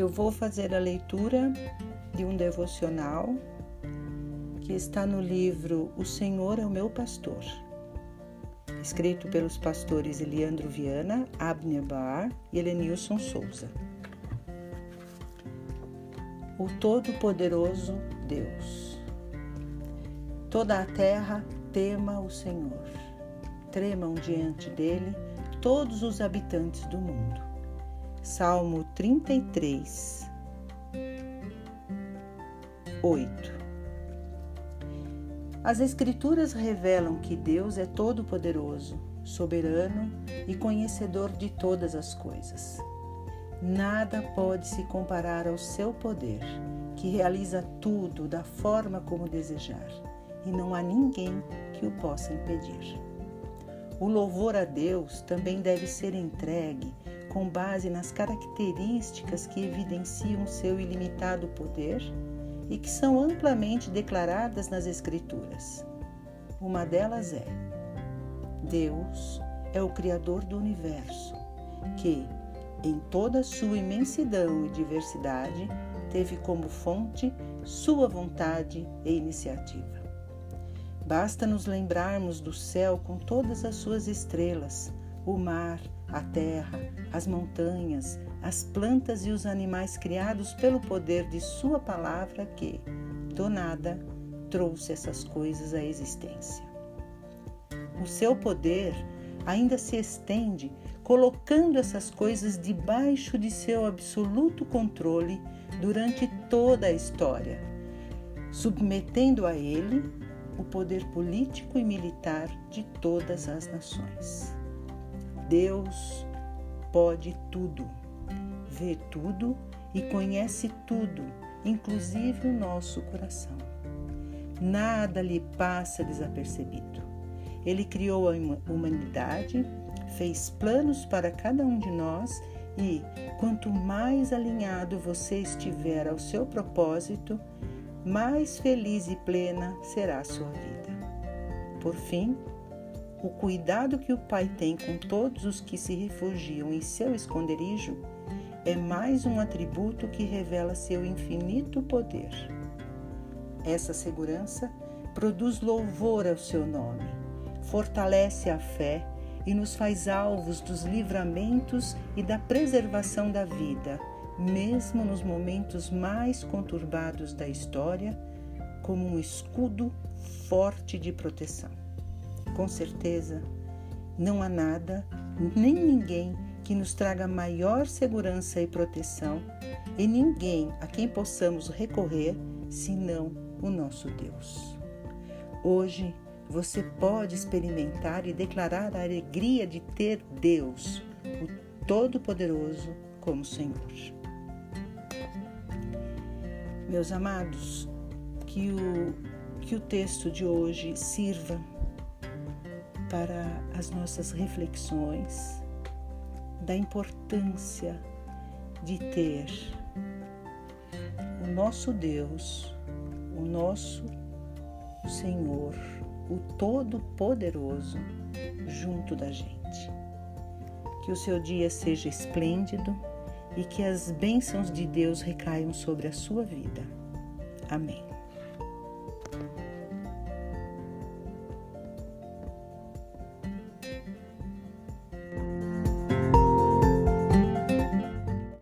Eu vou fazer a leitura de um devocional que está no livro O Senhor é o meu pastor, escrito pelos pastores Eliandro Viana, Abner Bar e Elenilson Souza. O Todo-Poderoso Deus. Toda a terra tema o Senhor. Tremam diante dele todos os habitantes do mundo. Salmo 33, 8. As Escrituras revelam que Deus é todo-poderoso, soberano e conhecedor de todas as coisas. Nada pode se comparar ao seu poder, que realiza tudo da forma como desejar, e não há ninguém que o possa impedir. O louvor a Deus também deve ser entregue com base nas características que evidenciam seu ilimitado poder e que são amplamente declaradas nas Escrituras. Uma delas é: Deus é o Criador do universo, que, em toda sua imensidão e diversidade, teve como fonte sua vontade e iniciativa. Basta nos lembrarmos do céu com todas as suas estrelas, o mar, a terra, as montanhas, as plantas e os animais criados pelo poder de Sua palavra que, do nada, trouxe essas coisas à existência. O seu poder ainda se estende, colocando essas coisas debaixo de seu absoluto controle durante toda a história, submetendo a ele o poder político e militar de todas as nações. Deus pode tudo, vê tudo e conhece tudo, inclusive o nosso coração. Nada lhe passa desapercebido. Ele criou a humanidade, fez planos para cada um de nós e, quanto mais alinhado você estiver ao seu propósito, mais feliz e plena será a sua vida. Por fim, o cuidado que o Pai tem com todos os que se refugiam em seu esconderijo é mais um atributo que revela seu infinito poder. Essa segurança produz louvor ao seu nome, fortalece a fé e nos faz alvos dos livramentos e da preservação da vida mesmo nos momentos mais conturbados da história, como um escudo forte de proteção. Com certeza, não há nada nem ninguém que nos traga maior segurança e proteção, e ninguém a quem possamos recorrer senão o nosso Deus. Hoje você pode experimentar e declarar a alegria de ter Deus, o Todo-Poderoso, como Senhor. Meus amados, que o, que o texto de hoje sirva para as nossas reflexões da importância de ter o nosso Deus, o nosso Senhor, o Todo-Poderoso, junto da gente. Que o seu dia seja esplêndido e que as bênçãos de Deus recaiam sobre a sua vida. Amém.